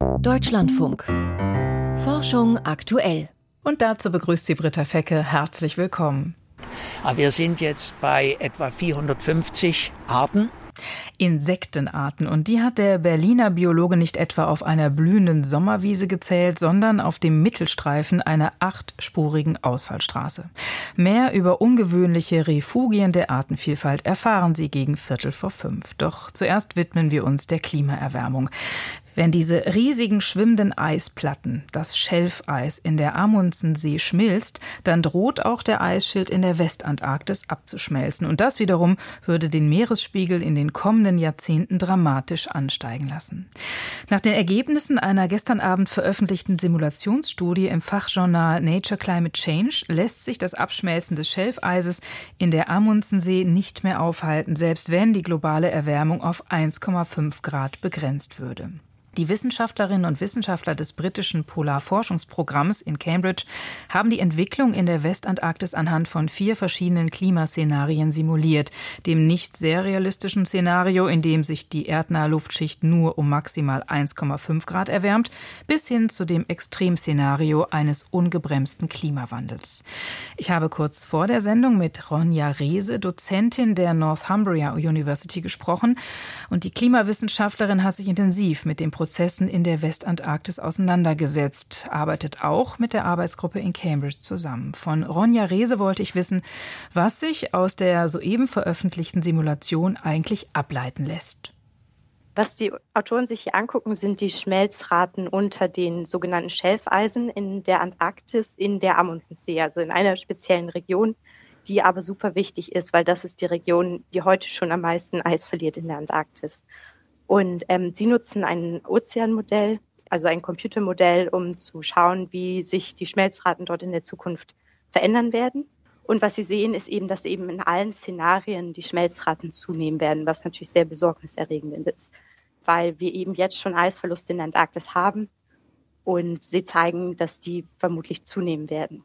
Deutschlandfunk. Forschung aktuell. Und dazu begrüßt sie Britta Fecke. Herzlich willkommen. Wir sind jetzt bei etwa 450 Arten. Insektenarten. Und die hat der Berliner Biologe nicht etwa auf einer blühenden Sommerwiese gezählt, sondern auf dem Mittelstreifen einer achtspurigen Ausfallstraße. Mehr über ungewöhnliche Refugien der Artenvielfalt erfahren Sie gegen Viertel vor fünf. Doch zuerst widmen wir uns der Klimaerwärmung. Wenn diese riesigen schwimmenden Eisplatten, das Schelfeis in der Amundsensee schmilzt, dann droht auch der Eisschild in der Westantarktis abzuschmelzen. Und das wiederum würde den Meeresspiegel in den kommenden Jahrzehnten dramatisch ansteigen lassen. Nach den Ergebnissen einer gestern Abend veröffentlichten Simulationsstudie im Fachjournal Nature Climate Change lässt sich das Abschmelzen des Schelfeises in der Amundsensee nicht mehr aufhalten, selbst wenn die globale Erwärmung auf 1,5 Grad begrenzt würde. Die Wissenschaftlerinnen und Wissenschaftler des britischen Polarforschungsprogramms in Cambridge haben die Entwicklung in der Westantarktis anhand von vier verschiedenen Klimaszenarien simuliert. Dem nicht sehr realistischen Szenario, in dem sich die erdnahe Luftschicht nur um maximal 1,5 Grad erwärmt, bis hin zu dem Extremszenario eines ungebremsten Klimawandels. Ich habe kurz vor der Sendung mit Ronja Rehse, Dozentin der Northumbria University, gesprochen und die Klimawissenschaftlerin hat sich intensiv mit dem Prozessen in der Westantarktis auseinandergesetzt, arbeitet auch mit der Arbeitsgruppe in Cambridge zusammen. Von Ronja Rehse wollte ich wissen, was sich aus der soeben veröffentlichten Simulation eigentlich ableiten lässt. Was die Autoren sich hier angucken, sind die Schmelzraten unter den sogenannten Schelfeisen in der Antarktis, in der Amundsensee, also in einer speziellen Region, die aber super wichtig ist, weil das ist die Region, die heute schon am meisten Eis verliert in der Antarktis. Und ähm, sie nutzen ein Ozeanmodell, also ein Computermodell, um zu schauen, wie sich die Schmelzraten dort in der Zukunft verändern werden. Und was sie sehen, ist eben, dass eben in allen Szenarien die Schmelzraten zunehmen werden, was natürlich sehr besorgniserregend ist, weil wir eben jetzt schon Eisverluste in der Antarktis haben und sie zeigen, dass die vermutlich zunehmen werden.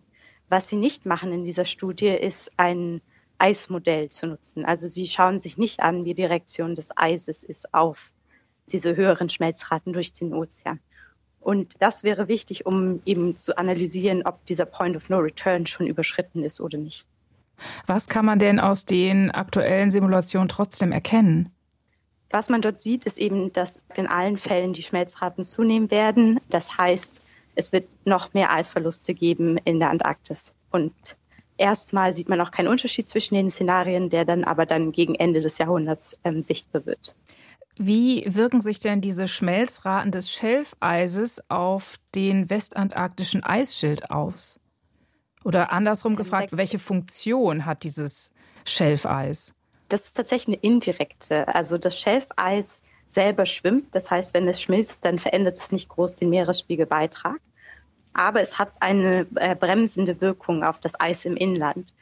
Was sie nicht machen in dieser Studie, ist ein Eismodell zu nutzen. Also sie schauen sich nicht an, wie die Reaktion des Eises ist auf diese höheren Schmelzraten durch den Ozean. Und das wäre wichtig, um eben zu analysieren, ob dieser Point of No Return schon überschritten ist oder nicht. Was kann man denn aus den aktuellen Simulationen trotzdem erkennen? Was man dort sieht, ist eben, dass in allen Fällen die Schmelzraten zunehmen werden. Das heißt, es wird noch mehr Eisverluste geben in der Antarktis. Und erstmal sieht man auch keinen Unterschied zwischen den Szenarien, der dann aber dann gegen Ende des Jahrhunderts ähm, sichtbar wird. Wie wirken sich denn diese Schmelzraten des Schelfeises auf den westantarktischen Eisschild aus? Oder andersrum gefragt, welche Funktion hat dieses Schelfeis? Das ist tatsächlich eine indirekte. Also das Schelfeis selber schwimmt. Das heißt, wenn es schmilzt, dann verändert es nicht groß den Meeresspiegelbeitrag. Aber es hat eine äh, bremsende Wirkung auf das Eis im Inland.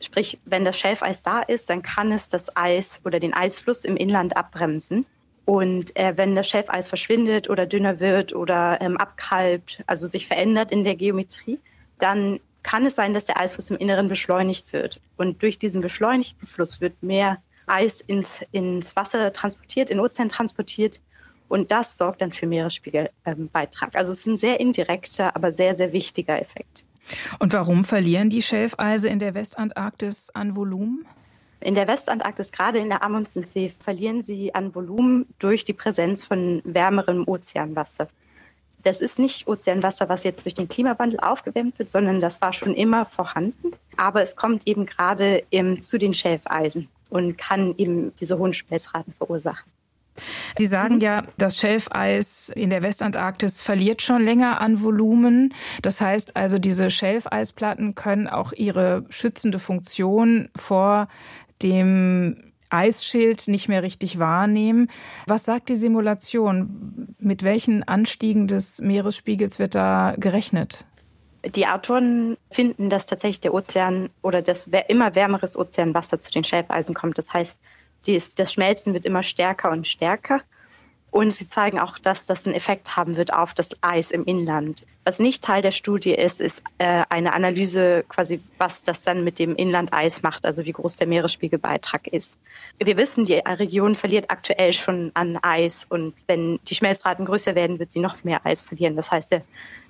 Sprich, wenn das Schelfeis da ist, dann kann es das Eis oder den Eisfluss im Inland abbremsen. Und äh, wenn das Schelfeis verschwindet oder dünner wird oder ähm, abkalbt, also sich verändert in der Geometrie, dann kann es sein, dass der Eisfluss im Inneren beschleunigt wird. Und durch diesen beschleunigten Fluss wird mehr Eis ins, ins Wasser transportiert, in Ozean transportiert. Und das sorgt dann für Meeresspiegelbeitrag. Ähm, also es ist ein sehr indirekter, aber sehr, sehr wichtiger Effekt. Und warum verlieren die Schelfeise in der Westantarktis an Volumen? In der Westantarktis, gerade in der Amundsensee, verlieren sie an Volumen durch die Präsenz von wärmerem Ozeanwasser. Das ist nicht Ozeanwasser, was jetzt durch den Klimawandel aufgewärmt wird, sondern das war schon immer vorhanden. Aber es kommt eben gerade zu den Schelfeisen und kann eben diese hohen Schmelzraten verursachen. Sie sagen mhm. ja, das Schelfeis in der Westantarktis verliert schon länger an Volumen. Das heißt also, diese Schelfeisplatten können auch ihre schützende Funktion vor dem Eisschild nicht mehr richtig wahrnehmen. Was sagt die Simulation? Mit welchen Anstiegen des Meeresspiegels wird da gerechnet? Die Autoren finden, dass tatsächlich der Ozean oder das immer wärmeres Ozeanwasser zu den Schelfeisen kommt. Das heißt, dies, das Schmelzen wird immer stärker und stärker. Und sie zeigen auch, dass das einen Effekt haben wird auf das Eis im Inland. Was nicht Teil der Studie ist, ist äh, eine Analyse quasi, was das dann mit dem Inlandeis macht, also wie groß der Meeresspiegelbeitrag ist. Wir wissen, die Region verliert aktuell schon an Eis und wenn die Schmelzraten größer werden, wird sie noch mehr Eis verlieren. Das heißt, der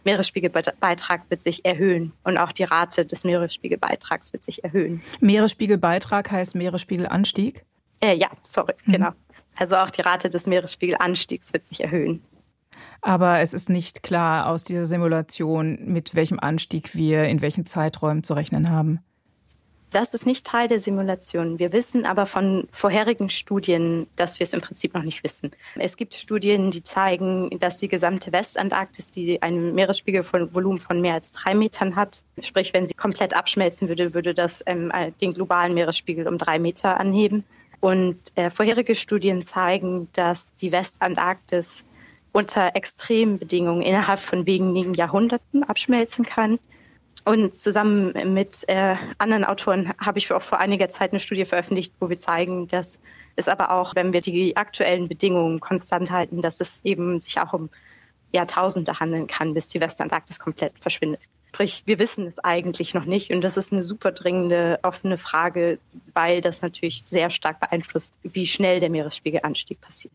Meeresspiegelbeitrag wird sich erhöhen und auch die Rate des Meeresspiegelbeitrags wird sich erhöhen. Meeresspiegelbeitrag heißt Meeresspiegelanstieg? Äh, ja, sorry, mhm. genau. Also auch die Rate des Meeresspiegelanstiegs wird sich erhöhen. Aber es ist nicht klar aus dieser Simulation, mit welchem Anstieg wir in welchen Zeiträumen zu rechnen haben. Das ist nicht Teil der Simulation. Wir wissen aber von vorherigen Studien, dass wir es im Prinzip noch nicht wissen. Es gibt Studien, die zeigen, dass die gesamte Westantarktis, die ein Meeresspiegelvolumen von mehr als drei Metern hat, sprich, wenn sie komplett abschmelzen würde, würde das ähm, den globalen Meeresspiegel um drei Meter anheben. Und äh, vorherige Studien zeigen, dass die Westantarktis unter extremen Bedingungen innerhalb von wenigen Jahrhunderten abschmelzen kann. Und zusammen mit äh, anderen Autoren habe ich auch vor einiger Zeit eine Studie veröffentlicht, wo wir zeigen, dass es aber auch, wenn wir die aktuellen Bedingungen konstant halten, dass es eben sich auch um Jahrtausende handeln kann, bis die Westantarktis komplett verschwindet. Sprich, wir wissen es eigentlich noch nicht und das ist eine super dringende offene Frage, weil das natürlich sehr stark beeinflusst, wie schnell der Meeresspiegelanstieg passiert.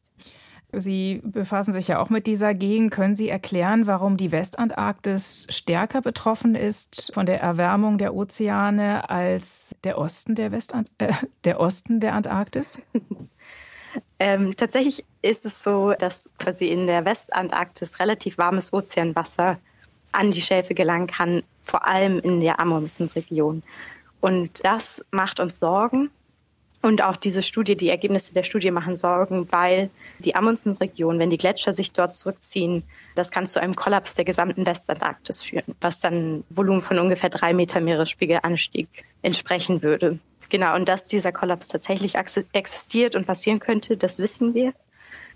Sie befassen sich ja auch mit dieser Gegend. Können Sie erklären, warum die Westantarktis stärker betroffen ist von der Erwärmung der Ozeane als der Osten der, Westant äh, der, Osten der Antarktis? ähm, tatsächlich ist es so, dass quasi in der Westantarktis relativ warmes Ozeanwasser an die Schäfe gelangen kann, vor allem in der Amundsen-Region. Und das macht uns Sorgen. Und auch diese Studie, die Ergebnisse der Studie machen Sorgen, weil die Amundsen-Region, wenn die Gletscher sich dort zurückziehen, das kann zu einem Kollaps der gesamten Westantarktis führen, was dann Volumen von ungefähr drei Meter Meeresspiegelanstieg entsprechen würde. Genau, und dass dieser Kollaps tatsächlich existiert und passieren könnte, das wissen wir.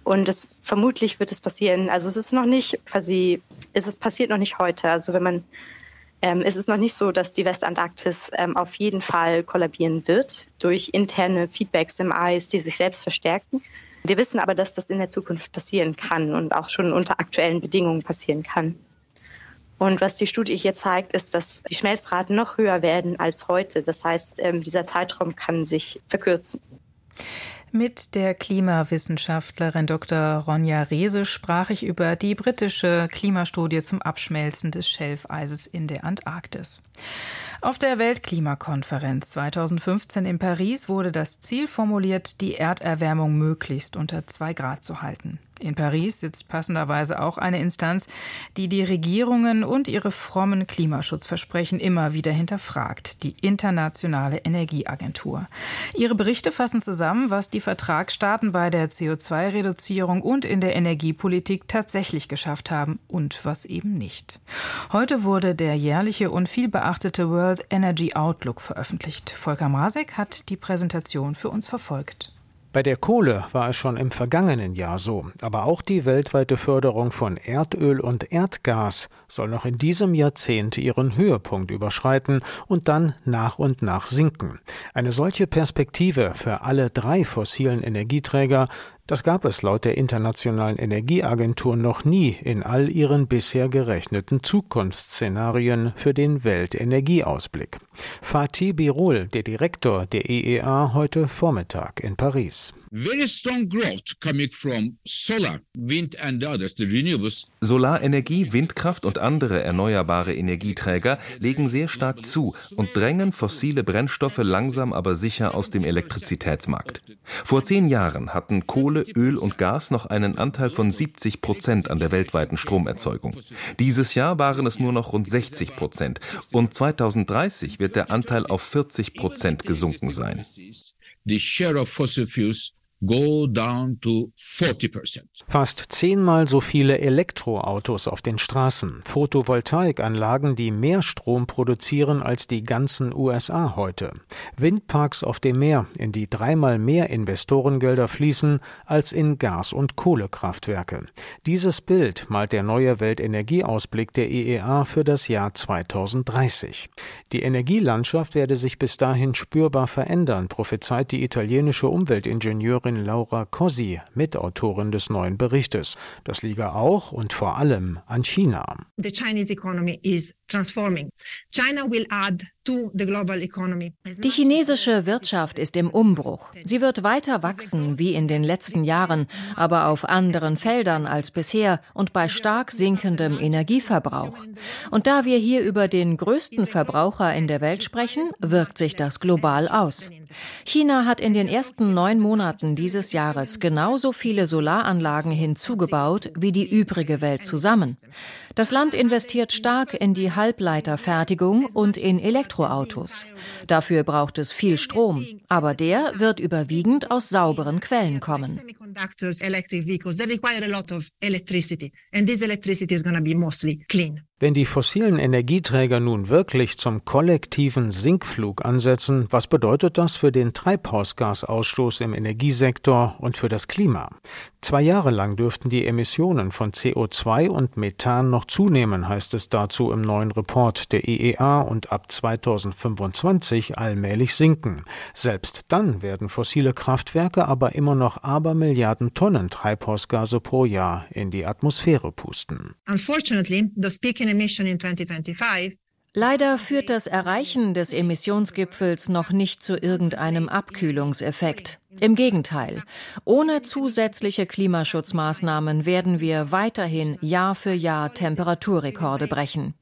Und es, vermutlich wird es passieren. Also es ist noch nicht quasi, es ist passiert noch nicht heute. Also wenn man, ähm, es ist noch nicht so, dass die Westantarktis ähm, auf jeden Fall kollabieren wird durch interne Feedbacks im Eis, die sich selbst verstärken. Wir wissen aber, dass das in der Zukunft passieren kann und auch schon unter aktuellen Bedingungen passieren kann. Und was die Studie hier zeigt, ist, dass die Schmelzraten noch höher werden als heute. Das heißt, ähm, dieser Zeitraum kann sich verkürzen. Mit der Klimawissenschaftlerin Dr. Ronja Rehse sprach ich über die britische Klimastudie zum Abschmelzen des Schelfeises in der Antarktis. Auf der Weltklimakonferenz 2015 in Paris wurde das Ziel formuliert, die Erderwärmung möglichst unter zwei Grad zu halten. In Paris sitzt passenderweise auch eine Instanz, die die Regierungen und ihre frommen Klimaschutzversprechen immer wieder hinterfragt, die Internationale Energieagentur. Ihre Berichte fassen zusammen, was die Vertragsstaaten bei der CO2-Reduzierung und in der Energiepolitik tatsächlich geschafft haben und was eben nicht. Heute wurde der jährliche und viel beachtete World Energy Outlook veröffentlicht. Volker Masek hat die Präsentation für uns verfolgt. Bei der Kohle war es schon im vergangenen Jahr so, aber auch die weltweite Förderung von Erdöl und Erdgas soll noch in diesem Jahrzehnt ihren Höhepunkt überschreiten und dann nach und nach sinken. Eine solche Perspektive für alle drei fossilen Energieträger das gab es laut der Internationalen Energieagentur noch nie in all ihren bisher gerechneten Zukunftsszenarien für den Weltenergieausblick. Fatih Birol, der Direktor der EEA, heute Vormittag in Paris. Solarenergie, Windkraft und andere erneuerbare Energieträger legen sehr stark zu und drängen fossile Brennstoffe langsam aber sicher aus dem Elektrizitätsmarkt. Vor zehn Jahren hatten Kohle, Öl und Gas noch einen Anteil von 70 Prozent an der weltweiten Stromerzeugung. Dieses Jahr waren es nur noch rund 60 Prozent und 2030 wird der Anteil auf 40 Prozent gesunken sein. The share of fossil fuels go down to 40%. Fast zehnmal so viele Elektroautos auf den Straßen, Photovoltaikanlagen, die mehr Strom produzieren als die ganzen USA heute, Windparks auf dem Meer, in die dreimal mehr Investorengelder fließen als in Gas- und Kohlekraftwerke. Dieses Bild malt der neue Weltenergieausblick der EEA für das Jahr 2030. Die Energielandschaft werde sich bis dahin spürbar verändern, prophezeit die italienische Umweltingenieurin Expertin Laura Cosi, Mitautorin des neuen Berichtes. Das liege auch und vor allem an China. The Chinese economy is transforming. China will add die chinesische Wirtschaft ist im Umbruch. Sie wird weiter wachsen wie in den letzten Jahren, aber auf anderen Feldern als bisher und bei stark sinkendem Energieverbrauch. Und da wir hier über den größten Verbraucher in der Welt sprechen, wirkt sich das global aus. China hat in den ersten neun Monaten dieses Jahres genauso viele Solaranlagen hinzugebaut wie die übrige Welt zusammen. Das Land investiert stark in die Halbleiterfertigung und in Elektroautos. Dafür braucht es viel Strom, aber der wird überwiegend aus sauberen Quellen kommen. Wenn die fossilen Energieträger nun wirklich zum kollektiven Sinkflug ansetzen, was bedeutet das für den Treibhausgasausstoß im Energiesektor und für das Klima? Zwei Jahre lang dürften die Emissionen von CO2 und Methan noch zunehmen, heißt es dazu im neuen Report der IEA und ab 2025 allmählich sinken. Selbst dann werden fossile Kraftwerke aber immer noch Abermilliarden Tonnen Treibhausgase pro Jahr in die Atmosphäre pusten. Unfortunately, the peak in emission in 2025 Leider führt das Erreichen des Emissionsgipfels noch nicht zu irgendeinem Abkühlungseffekt. Im Gegenteil, ohne zusätzliche Klimaschutzmaßnahmen werden wir weiterhin Jahr für Jahr Temperaturrekorde brechen.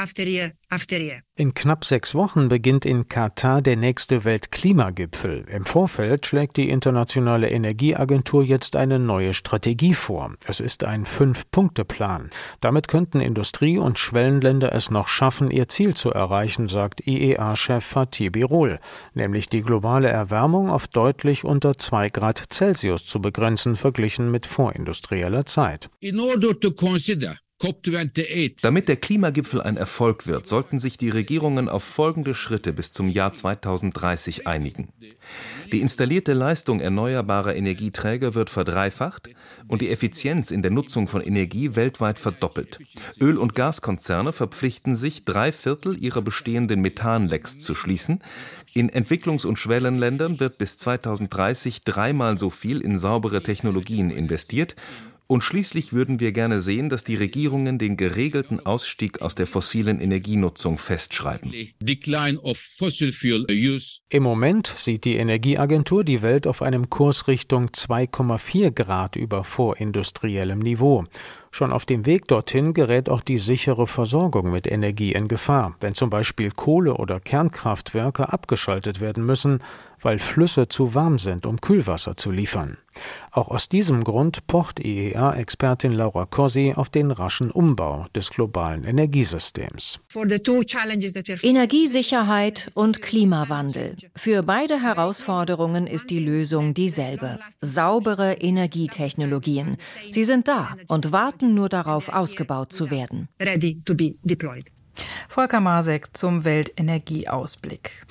After year after year. In knapp sechs Wochen beginnt in Katar der nächste Weltklimagipfel. Im Vorfeld schlägt die Internationale Energieagentur jetzt eine neue Strategie vor. Es ist ein Fünf-Punkte-Plan. Damit könnten Industrie- und Schwellenländer es noch schaffen, ihr Ziel zu erreichen, sagt IEA-Chef Fatih Birol, nämlich die globale Erwärmung auf deutlich unter zwei Grad Celsius zu begrenzen, verglichen mit vorindustrieller Zeit. In order to consider damit der Klimagipfel ein Erfolg wird, sollten sich die Regierungen auf folgende Schritte bis zum Jahr 2030 einigen. Die installierte Leistung erneuerbarer Energieträger wird verdreifacht und die Effizienz in der Nutzung von Energie weltweit verdoppelt. Öl- und Gaskonzerne verpflichten sich, drei Viertel ihrer bestehenden Methanlecks zu schließen. In Entwicklungs- und Schwellenländern wird bis 2030 dreimal so viel in saubere Technologien investiert und schließlich würden wir gerne sehen, dass die Regierungen den geregelten Ausstieg aus der fossilen Energienutzung festschreiben. Im Moment sieht die Energieagentur die Welt auf einem Kurs Richtung 2,4 Grad über vorindustriellem Niveau. Schon auf dem Weg dorthin gerät auch die sichere Versorgung mit Energie in Gefahr, wenn zum Beispiel Kohle- oder Kernkraftwerke abgeschaltet werden müssen, weil Flüsse zu warm sind, um Kühlwasser zu liefern. Auch aus diesem Grund pocht IEA-Expertin Laura Corsi auf den raschen Umbau des globalen Energiesystems. Energiesicherheit und Klimawandel. Für beide Herausforderungen ist die Lösung dieselbe. Saubere Energietechnologien. Sie sind da und warten warten nur darauf, ausgebaut zu werden. Volker Masek zum Weltenergieausblick.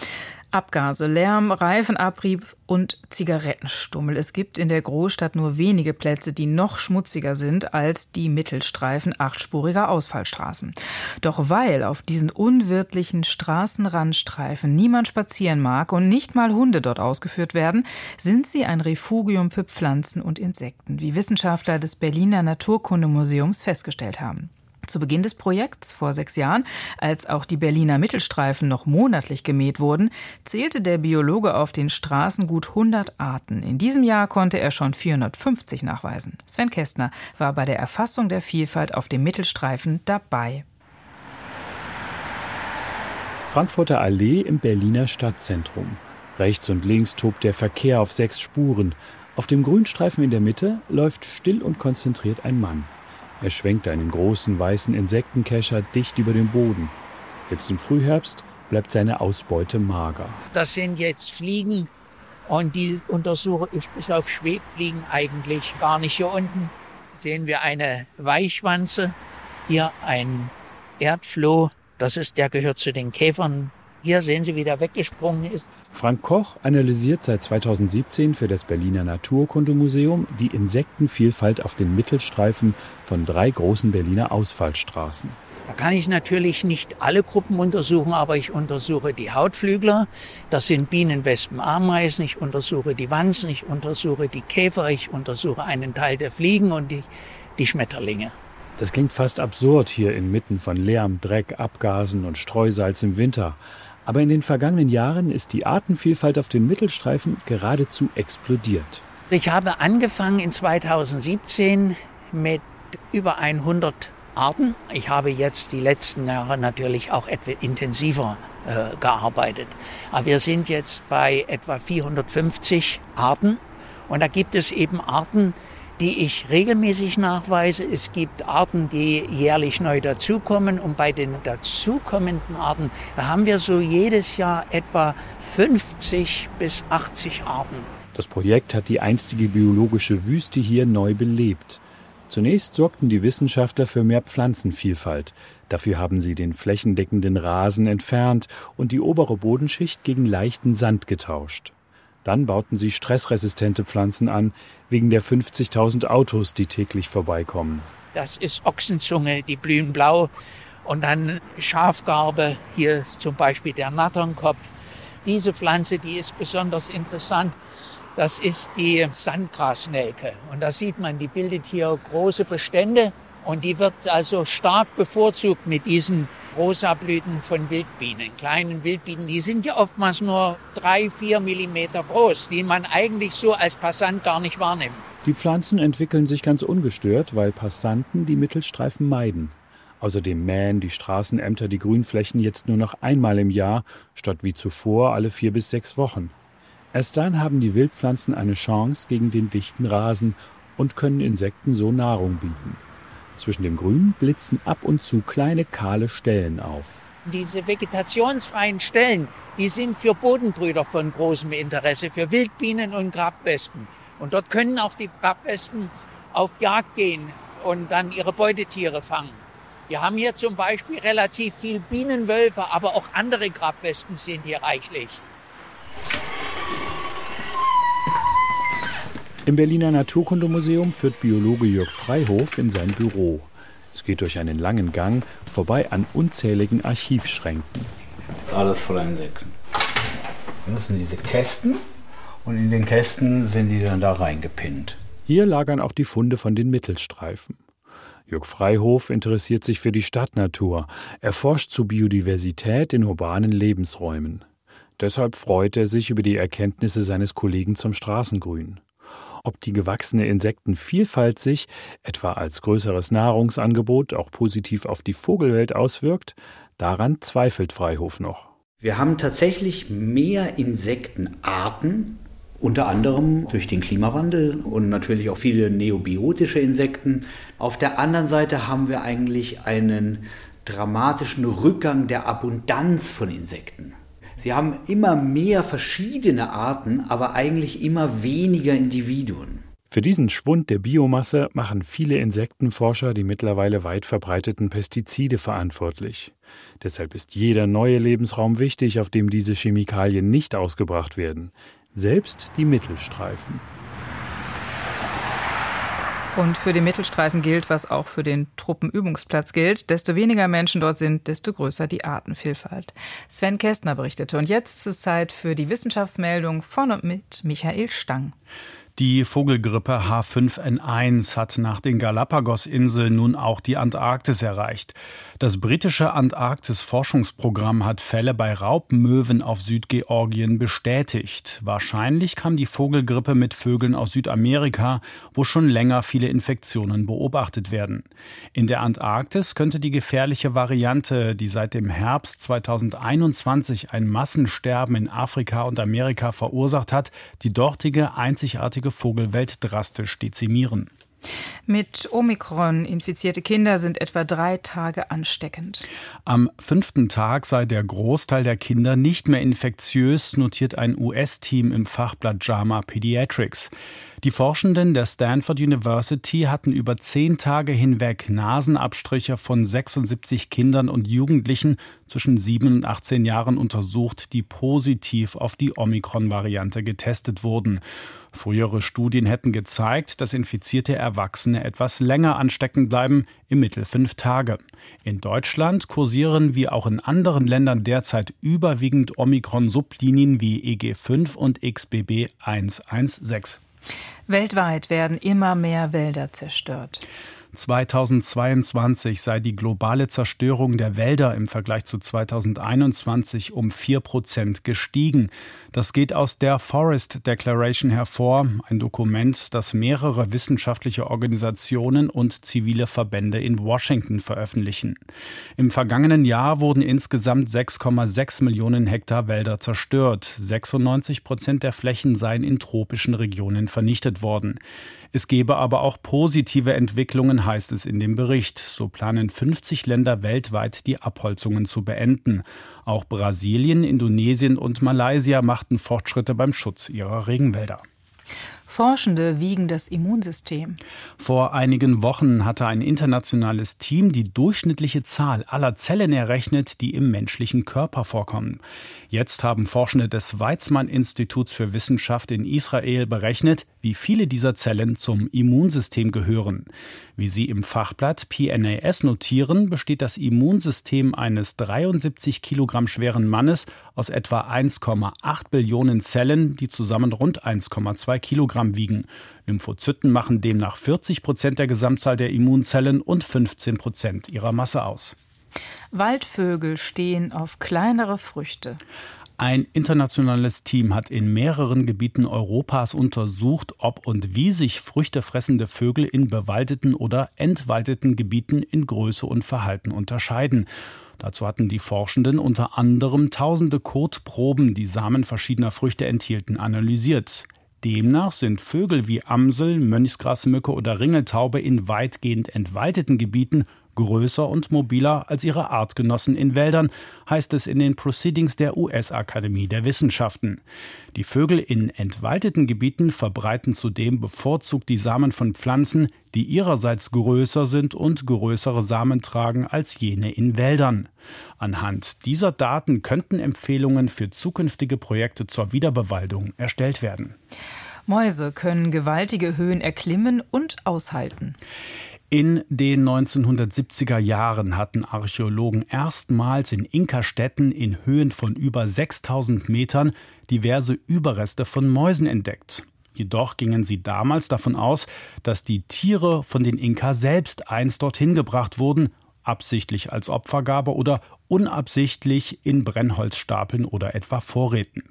Abgase, Lärm, Reifenabrieb und Zigarettenstummel. Es gibt in der Großstadt nur wenige Plätze, die noch schmutziger sind als die Mittelstreifen achtspuriger Ausfallstraßen. Doch weil auf diesen unwirtlichen Straßenrandstreifen niemand spazieren mag und nicht mal Hunde dort ausgeführt werden, sind sie ein Refugium für Pflanzen und Insekten, wie Wissenschaftler des Berliner Naturkundemuseums festgestellt haben. Zu Beginn des Projekts vor sechs Jahren, als auch die Berliner Mittelstreifen noch monatlich gemäht wurden, zählte der Biologe auf den Straßen gut 100 Arten. In diesem Jahr konnte er schon 450 nachweisen. Sven Kästner war bei der Erfassung der Vielfalt auf dem Mittelstreifen dabei. Frankfurter Allee im Berliner Stadtzentrum. Rechts und links tobt der Verkehr auf sechs Spuren. Auf dem Grünstreifen in der Mitte läuft still und konzentriert ein Mann. Er schwenkt einen großen weißen Insektenkescher dicht über den Boden. Jetzt im Frühherbst bleibt seine Ausbeute mager. Das sind jetzt Fliegen und die untersuche ich bis auf Schwebfliegen eigentlich gar nicht. Hier unten sehen wir eine Weichwanze, hier ein Erdfloh, das ist, der gehört zu den Käfern hier sehen Sie, wie der weggesprungen ist. Frank Koch analysiert seit 2017 für das Berliner Naturkundemuseum die Insektenvielfalt auf den Mittelstreifen von drei großen Berliner Ausfallstraßen. Da kann ich natürlich nicht alle Gruppen untersuchen, aber ich untersuche die Hautflügler, das sind Bienen, Wespen, Ameisen, ich untersuche die Wanzen, ich untersuche die Käfer, ich untersuche einen Teil der Fliegen und die, die Schmetterlinge. Das klingt fast absurd hier inmitten von Lärm, Dreck, Abgasen und Streusalz im Winter. Aber in den vergangenen Jahren ist die Artenvielfalt auf den Mittelstreifen geradezu explodiert. Ich habe angefangen in 2017 mit über 100 Arten. Ich habe jetzt die letzten Jahre natürlich auch etwas intensiver äh, gearbeitet. Aber wir sind jetzt bei etwa 450 Arten. Und da gibt es eben Arten, die ich regelmäßig nachweise. Es gibt Arten, die jährlich neu dazukommen. Und bei den dazukommenden Arten, da haben wir so jedes Jahr etwa 50 bis 80 Arten. Das Projekt hat die einstige biologische Wüste hier neu belebt. Zunächst sorgten die Wissenschaftler für mehr Pflanzenvielfalt. Dafür haben sie den flächendeckenden Rasen entfernt und die obere Bodenschicht gegen leichten Sand getauscht. Dann bauten sie stressresistente Pflanzen an, wegen der 50.000 Autos, die täglich vorbeikommen. Das ist Ochsenzunge, die blühen blau. Und dann Schafgarbe, hier ist zum Beispiel der Natternkopf. Diese Pflanze, die ist besonders interessant. Das ist die Sandgrasnelke. Und da sieht man, die bildet hier große Bestände und die wird also stark bevorzugt mit diesen Rosablüten von Wildbienen, kleinen Wildbienen. Die sind ja oftmals nur drei, vier Millimeter groß, die man eigentlich so als Passant gar nicht wahrnimmt. Die Pflanzen entwickeln sich ganz ungestört, weil Passanten die Mittelstreifen meiden. Außerdem mähen die Straßenämter die Grünflächen jetzt nur noch einmal im Jahr, statt wie zuvor alle vier bis sechs Wochen. Erst dann haben die Wildpflanzen eine Chance gegen den dichten Rasen und können Insekten so Nahrung bieten. Zwischen dem Grün blitzen ab und zu kleine kahle Stellen auf. Diese vegetationsfreien Stellen, die sind für Bodenbrüder von großem Interesse, für Wildbienen und Grabwespen. Und dort können auch die Grabwespen auf Jagd gehen und dann ihre Beutetiere fangen. Wir haben hier zum Beispiel relativ viel Bienenwölfe, aber auch andere Grabwespen sind hier reichlich. Im Berliner Naturkundemuseum führt Biologe Jörg Freihof in sein Büro. Es geht durch einen langen Gang vorbei an unzähligen Archivschränken. Das ist alles voller Insekten. Das sind diese Kästen und in den Kästen sind die dann da reingepinnt. Hier lagern auch die Funde von den Mittelstreifen. Jörg Freihof interessiert sich für die Stadtnatur. Er forscht zu Biodiversität in urbanen Lebensräumen. Deshalb freut er sich über die Erkenntnisse seines Kollegen zum Straßengrün. Ob die gewachsene Insektenvielfalt sich, etwa als größeres Nahrungsangebot, auch positiv auf die Vogelwelt auswirkt, daran zweifelt Freihof noch. Wir haben tatsächlich mehr Insektenarten, unter anderem durch den Klimawandel und natürlich auch viele neobiotische Insekten. Auf der anderen Seite haben wir eigentlich einen dramatischen Rückgang der Abundanz von Insekten. Sie haben immer mehr verschiedene Arten, aber eigentlich immer weniger Individuen. Für diesen Schwund der Biomasse machen viele Insektenforscher die mittlerweile weit verbreiteten Pestizide verantwortlich. Deshalb ist jeder neue Lebensraum wichtig, auf dem diese Chemikalien nicht ausgebracht werden, selbst die Mittelstreifen. Und für den Mittelstreifen gilt, was auch für den Truppenübungsplatz gilt. Desto weniger Menschen dort sind, desto größer die Artenvielfalt. Sven Kästner berichtete. Und jetzt ist es Zeit für die Wissenschaftsmeldung von und mit Michael Stang. Die Vogelgrippe H5N1 hat nach den Galapagos-Inseln nun auch die Antarktis erreicht. Das britische Antarktis-Forschungsprogramm hat Fälle bei Raubmöwen auf Südgeorgien bestätigt. Wahrscheinlich kam die Vogelgrippe mit Vögeln aus Südamerika, wo schon länger viele Infektionen beobachtet werden. In der Antarktis könnte die gefährliche Variante, die seit dem Herbst 2021 ein Massensterben in Afrika und Amerika verursacht hat, die dortige einzigartige Vogelwelt drastisch dezimieren. Mit Omikron infizierte Kinder sind etwa drei Tage ansteckend. Am fünften Tag sei der Großteil der Kinder nicht mehr infektiös, notiert ein US-Team im Fachblatt JAMA Pediatrics. Die Forschenden der Stanford University hatten über zehn Tage hinweg Nasenabstriche von 76 Kindern und Jugendlichen zwischen 7 und 18 Jahren untersucht, die positiv auf die Omikron-Variante getestet wurden. Frühere Studien hätten gezeigt, dass infizierte Erwachsene etwas länger ansteckend bleiben, im Mittel fünf Tage. In Deutschland kursieren wie auch in anderen Ländern derzeit überwiegend Omikron-Sublinien wie EG5 und XBB 116. Weltweit werden immer mehr Wälder zerstört. 2022 sei die globale Zerstörung der Wälder im Vergleich zu 2021 um 4 Prozent gestiegen. Das geht aus der Forest Declaration hervor, ein Dokument, das mehrere wissenschaftliche Organisationen und zivile Verbände in Washington veröffentlichen. Im vergangenen Jahr wurden insgesamt 6,6 Millionen Hektar Wälder zerstört. 96 Prozent der Flächen seien in tropischen Regionen vernichtet worden. Es gebe aber auch positive Entwicklungen, heißt es in dem Bericht. So planen 50 Länder weltweit die Abholzungen zu beenden. Auch Brasilien, Indonesien und Malaysia machten Fortschritte beim Schutz ihrer Regenwälder. Forschende wiegen das Immunsystem. Vor einigen Wochen hatte ein internationales Team die durchschnittliche Zahl aller Zellen errechnet, die im menschlichen Körper vorkommen. Jetzt haben Forschende des Weizmann-Instituts für Wissenschaft in Israel berechnet, wie viele dieser Zellen zum Immunsystem gehören. Wie sie im Fachblatt PNAS notieren, besteht das Immunsystem eines 73 Kilogramm schweren Mannes aus etwa 1,8 Billionen Zellen, die zusammen rund 1,2 Kilogramm wiegen. Lymphozyten machen demnach 40 Prozent der Gesamtzahl der Immunzellen und 15 Prozent ihrer Masse aus. Waldvögel stehen auf kleinere Früchte. Ein internationales Team hat in mehreren Gebieten Europas untersucht, ob und wie sich früchtefressende Vögel in bewaldeten oder entwaldeten Gebieten in Größe und Verhalten unterscheiden. Dazu hatten die Forschenden unter anderem tausende Kotproben, die Samen verschiedener Früchte enthielten, analysiert. Demnach sind Vögel wie Amsel, Mönchsgrasmücke oder Ringeltaube in weitgehend entwaldeten Gebieten größer und mobiler als ihre Artgenossen in Wäldern, heißt es in den Proceedings der US-Akademie der Wissenschaften. Die Vögel in entwaldeten Gebieten verbreiten zudem bevorzugt die Samen von Pflanzen, die ihrerseits größer sind und größere Samen tragen als jene in Wäldern. Anhand dieser Daten könnten Empfehlungen für zukünftige Projekte zur Wiederbewaldung erstellt werden. Mäuse können gewaltige Höhen erklimmen und aushalten. In den 1970er Jahren hatten Archäologen erstmals in Inka-Städten in Höhen von über 6000 Metern diverse Überreste von Mäusen entdeckt. Jedoch gingen sie damals davon aus, dass die Tiere von den Inka selbst einst dorthin gebracht wurden, absichtlich als Opfergabe oder unabsichtlich in Brennholzstapeln oder etwa Vorräten.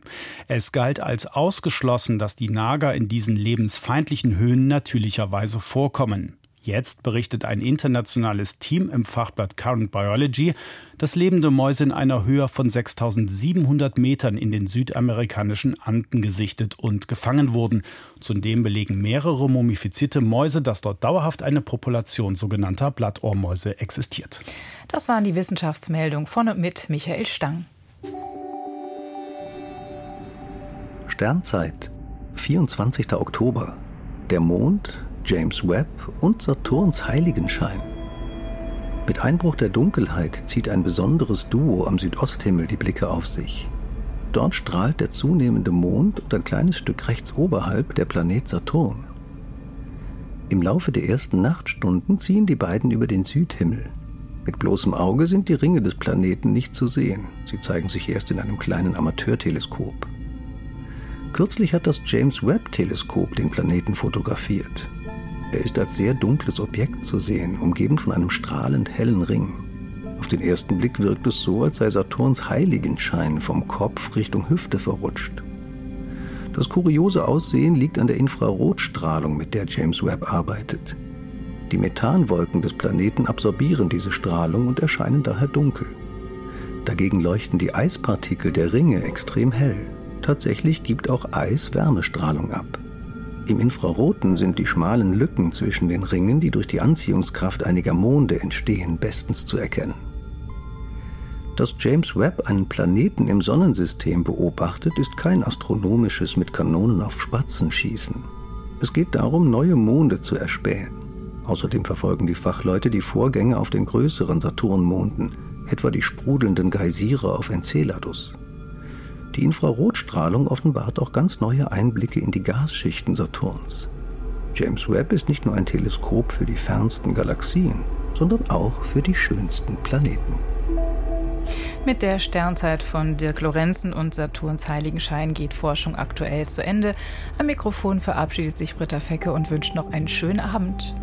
Es galt als ausgeschlossen, dass die Nager in diesen lebensfeindlichen Höhen natürlicherweise vorkommen. Jetzt berichtet ein internationales Team im Fachblatt Current Biology, dass lebende Mäuse in einer Höhe von 6700 Metern in den südamerikanischen Anden gesichtet und gefangen wurden. Zudem belegen mehrere mumifizierte Mäuse, dass dort dauerhaft eine Population sogenannter Blattohrmäuse existiert. Das waren die Wissenschaftsmeldungen von und mit Michael Stang. Sternzeit, 24. Oktober. Der Mond James Webb und Saturns Heiligenschein. Mit Einbruch der Dunkelheit zieht ein besonderes Duo am Südosthimmel die Blicke auf sich. Dort strahlt der zunehmende Mond und ein kleines Stück rechts oberhalb der Planet Saturn. Im Laufe der ersten Nachtstunden ziehen die beiden über den Südhimmel. Mit bloßem Auge sind die Ringe des Planeten nicht zu sehen. Sie zeigen sich erst in einem kleinen Amateurteleskop. Kürzlich hat das James Webb-Teleskop den Planeten fotografiert. Er ist als sehr dunkles Objekt zu sehen, umgeben von einem strahlend hellen Ring. Auf den ersten Blick wirkt es so, als sei Saturns Heiligenschein vom Kopf Richtung Hüfte verrutscht. Das kuriose Aussehen liegt an der Infrarotstrahlung, mit der James Webb arbeitet. Die Methanwolken des Planeten absorbieren diese Strahlung und erscheinen daher dunkel. Dagegen leuchten die Eispartikel der Ringe extrem hell. Tatsächlich gibt auch Eis Wärmestrahlung ab. Im Infraroten sind die schmalen Lücken zwischen den Ringen, die durch die Anziehungskraft einiger Monde entstehen, bestens zu erkennen. Dass James Webb einen Planeten im Sonnensystem beobachtet, ist kein astronomisches mit Kanonen auf Spatzen schießen. Es geht darum, neue Monde zu erspähen. Außerdem verfolgen die Fachleute die Vorgänge auf den größeren Saturnmonden, etwa die sprudelnden Geysire auf Enceladus. Die Infrarotstrahlung offenbart auch ganz neue Einblicke in die Gasschichten Saturns. James Webb ist nicht nur ein Teleskop für die fernsten Galaxien, sondern auch für die schönsten Planeten. Mit der Sternzeit von Dirk Lorenzen und Saturns Heiligenschein geht Forschung aktuell zu Ende. Am Mikrofon verabschiedet sich Britta Fecke und wünscht noch einen schönen Abend.